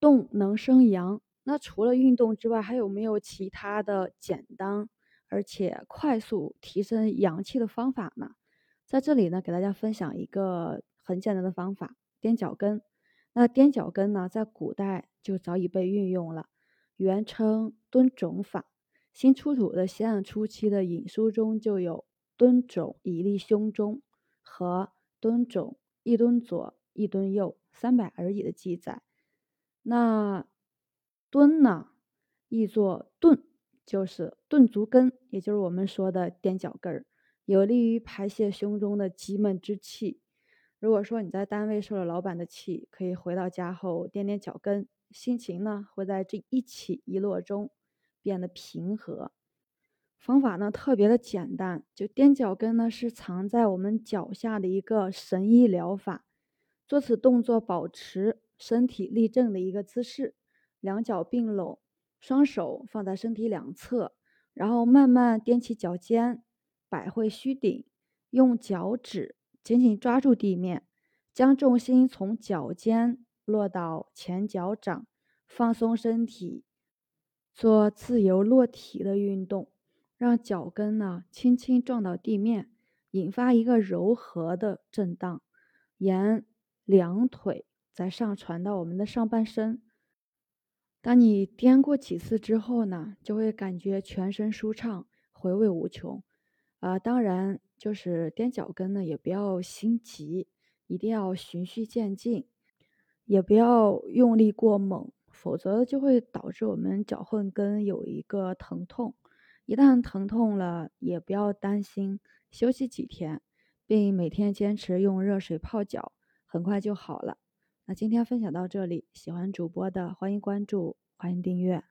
动能生阳。那除了运动之外，还有没有其他的简单而且快速提升阳气的方法呢？在这里呢，给大家分享一个很简单的方法——踮脚跟。那踮脚跟呢，在古代就早已被运用了，原称蹲踵法。新出土的西汉初期的引书中就有“蹲踵以立胸中”和“蹲踵一蹲左一蹲右三百而已”的记载。那蹲呢，译作顿，就是顿足跟，也就是我们说的踮脚跟儿，有利于排泄胸中的积闷之气。如果说你在单位受了老板的气，可以回到家后踮踮脚跟，心情呢会在这一起一落中。变得平和，方法呢特别的简单，就踮脚跟呢是藏在我们脚下的一个神医疗法。做此动作，保持身体立正的一个姿势，两脚并拢，双手放在身体两侧，然后慢慢踮起脚尖，摆回虚顶，用脚趾紧紧抓住地面，将重心从脚尖落到前脚掌，放松身体。做自由落体的运动，让脚跟呢轻轻撞到地面，引发一个柔和的震荡，沿两腿再上传到我们的上半身。当你颠过几次之后呢，就会感觉全身舒畅，回味无穷。啊，当然就是踮脚跟呢，也不要心急，一定要循序渐进，也不要用力过猛。否则就会导致我们脚后跟有一个疼痛，一旦疼痛了，也不要担心，休息几天，并每天坚持用热水泡脚，很快就好了。那今天分享到这里，喜欢主播的欢迎关注，欢迎订阅。